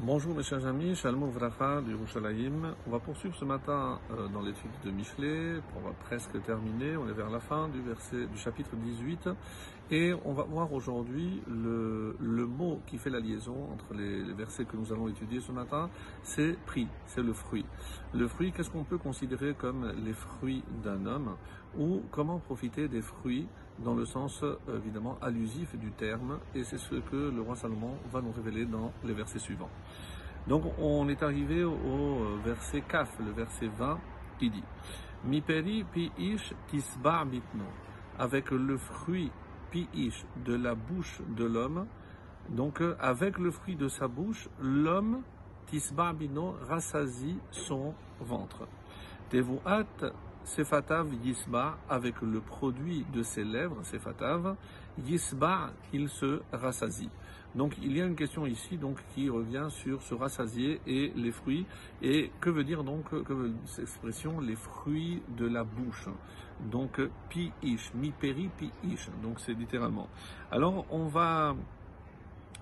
Bonjour mes chers amis, Shalom Vracha du Yerushalayim. On va poursuivre ce matin euh, dans l'étude de Michelet, on va presque terminer, on est vers la fin du verset du chapitre 18 et on va voir aujourd'hui le, mot qui fait la liaison entre les, les versets que nous allons étudier ce matin, c'est prix, c'est le fruit. Le fruit, qu'est-ce qu'on peut considérer comme les fruits d'un homme? Ou comment profiter des fruits dans le sens évidemment allusif du terme, et c'est ce que le roi Salomon va nous révéler dans les versets suivants. Donc on est arrivé au verset Kaf, le verset 20, qui dit Miperi pi ish tisba mitno, avec le fruit pi ish de la bouche de l'homme, donc avec le fruit de sa bouche, l'homme tisba bino rassasie son ventre. Sefatav Yisba, avec le produit de ses lèvres, Sefatav, Yisba, il se rassasie. Donc il y a une question ici donc qui revient sur se rassasier et les fruits. Et que veut dire donc cette expression les fruits de la bouche? Donc pi ish, mi peri pi ish. Donc c'est littéralement. Alors on va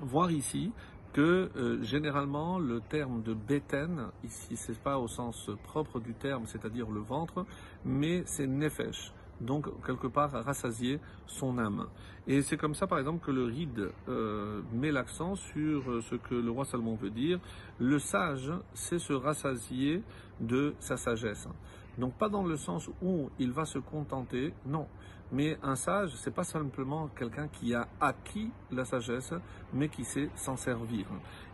voir ici que euh, généralement le terme de beten, ici c'est pas au sens propre du terme, c'est-à-dire le ventre, mais c'est nefesh, donc quelque part rassasier son âme. Et c'est comme ça par exemple que le ride euh, met l'accent sur euh, ce que le roi Salomon veut dire, le sage c'est se rassasier de sa sagesse. Donc pas dans le sens où il va se contenter, non. Mais un sage, c'est pas simplement quelqu'un qui a acquis la sagesse, mais qui sait s'en servir.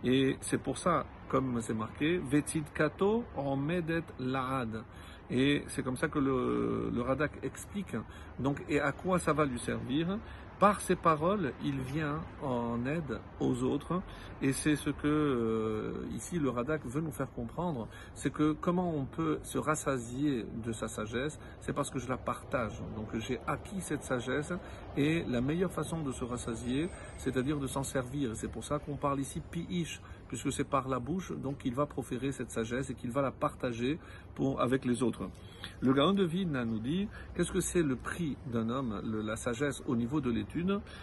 Et c'est pour ça, comme c'est marqué, Vetid Kato en Medet Laad. Et c'est comme ça que le, le Radak explique. Donc, et à quoi ça va lui servir? Par ses paroles, il vient en aide aux autres, et c'est ce que euh, ici le Radak veut nous faire comprendre, c'est que comment on peut se rassasier de sa sagesse, c'est parce que je la partage. Donc j'ai acquis cette sagesse, et la meilleure façon de se rassasier, c'est-à-dire de s'en servir. C'est pour ça qu'on parle ici piish, puisque c'est par la bouche, donc il va proférer cette sagesse et qu'il va la partager avec les autres. Le Gaon de Vilna nous dit, qu'est-ce que c'est le prix d'un homme, la sagesse au niveau de l'étude?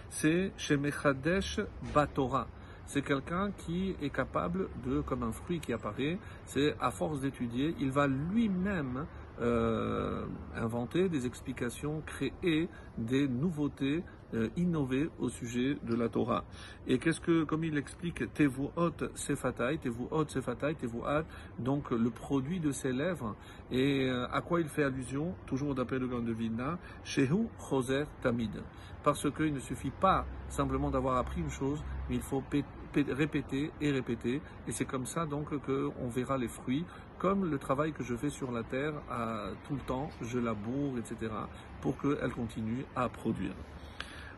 C'est chez Mechadesh Batora. C'est quelqu'un qui est capable de, comme un fruit qui apparaît, c'est à force d'étudier, il va lui-même euh, inventer des explications, créer des nouveautés, euh, innover au sujet de la Torah. Et qu'est-ce que, comme il explique, tevuot sefatai, tevuot sefatai, tevuat, donc le produit de ses lèvres, et euh, à quoi il fait allusion, toujours d'après le grand de Vilna, shehu choser tamid. Parce qu'il ne suffit pas simplement d'avoir appris une chose, mais il faut répéter et répéter, et c'est comme ça donc qu'on verra les fruits, comme le travail que je fais sur la terre à, tout le temps, je laboure, etc., pour qu'elle continue à produire.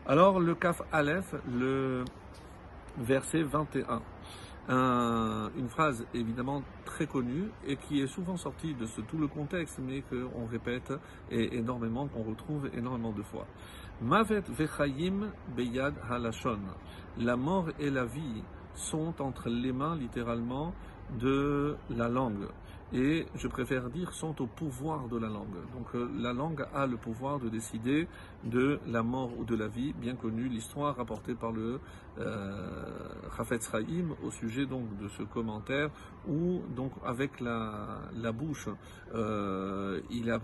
Alors le Kaf Aleph, le verset 21. Un, une phrase évidemment très connue et qui est souvent sortie de tout le contexte, mais qu'on répète et énormément, qu'on retrouve énormément de fois. Mavet vechayim beyad halashon. La mort et la vie sont entre les mains, littéralement, de la langue. Et je préfère dire sont au pouvoir de la langue. Donc euh, la langue a le pouvoir de décider de la mort ou de la vie, bien connue l'histoire rapportée par le euh, Chafetz au sujet donc de ce commentaire où donc avec la, la bouche euh, il a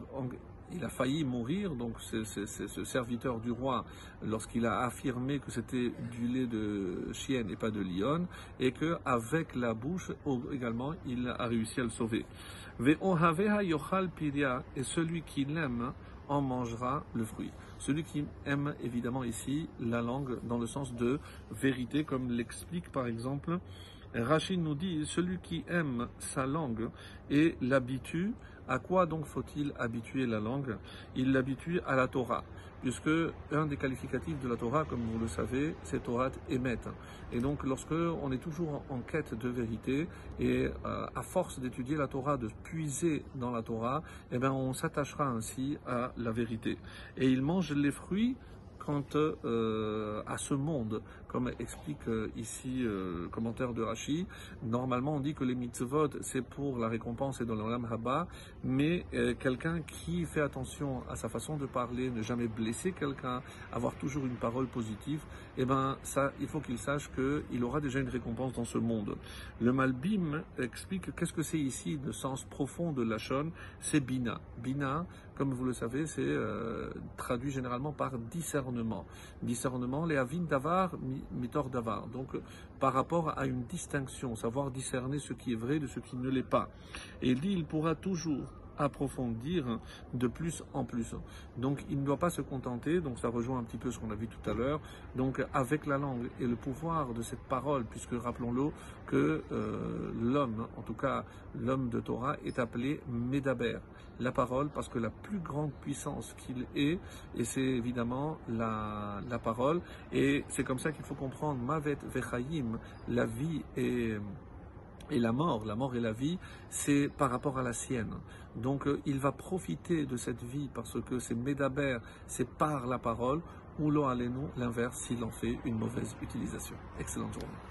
il a failli mourir, donc c'est ce serviteur du roi, lorsqu'il a affirmé que c'était du lait de chienne et pas de lionne, et que avec la bouche également, il a réussi à le sauver. Et celui qui l'aime en mangera le fruit. Celui qui aime évidemment ici la langue dans le sens de vérité, comme l'explique par exemple Rachid nous dit, celui qui aime sa langue et l'habitue, à quoi donc faut-il habituer la langue? Il l'habitue à la Torah, puisque un des qualificatifs de la Torah, comme vous le savez, c'est Torah émet. Et donc lorsque on est toujours en quête de vérité et euh, à force d'étudier la Torah, de puiser dans la Torah, eh bien on s'attachera ainsi à la vérité. Et il mange les fruits quant euh, à ce monde, comme explique euh, ici euh, le commentaire de Rashi. Normalement, on dit que les mitzvot, c'est pour la récompense et dans l'Olam Haba, mais quelqu'un qui fait attention à sa façon de parler, ne jamais blesser quelqu'un, avoir toujours une parole positive, eh ben, ça, il faut qu'il sache qu'il aura déjà une récompense dans ce monde. Le Malbim explique qu'est-ce que c'est ici, le sens profond de la Shon, c'est Bina. Bina, comme vous le savez, c'est euh, traduit généralement par discernement. Discernement, les avin davar, mitor davar. Donc, par rapport à une distinction, savoir discerner ce qui est vrai de ce qui ne l'est pas. Et il pourra toujours approfondir de plus en plus. Donc il ne doit pas se contenter, donc ça rejoint un petit peu ce qu'on a vu tout à l'heure, donc avec la langue et le pouvoir de cette parole, puisque rappelons-le que euh, l'homme, en tout cas l'homme de Torah, est appelé Medaber, la parole, parce que la plus grande puissance qu'il est, et c'est évidemment la, parole, et c'est comme ça qu'il faut comprendre Mavet Vechayim, la vie est et la mort, la mort et la vie, c'est par rapport à la sienne. Donc euh, il va profiter de cette vie parce que c'est Médaber, c'est par la parole, ou l'on l'inverse s'il en fait une mauvaise utilisation. Excellente journée.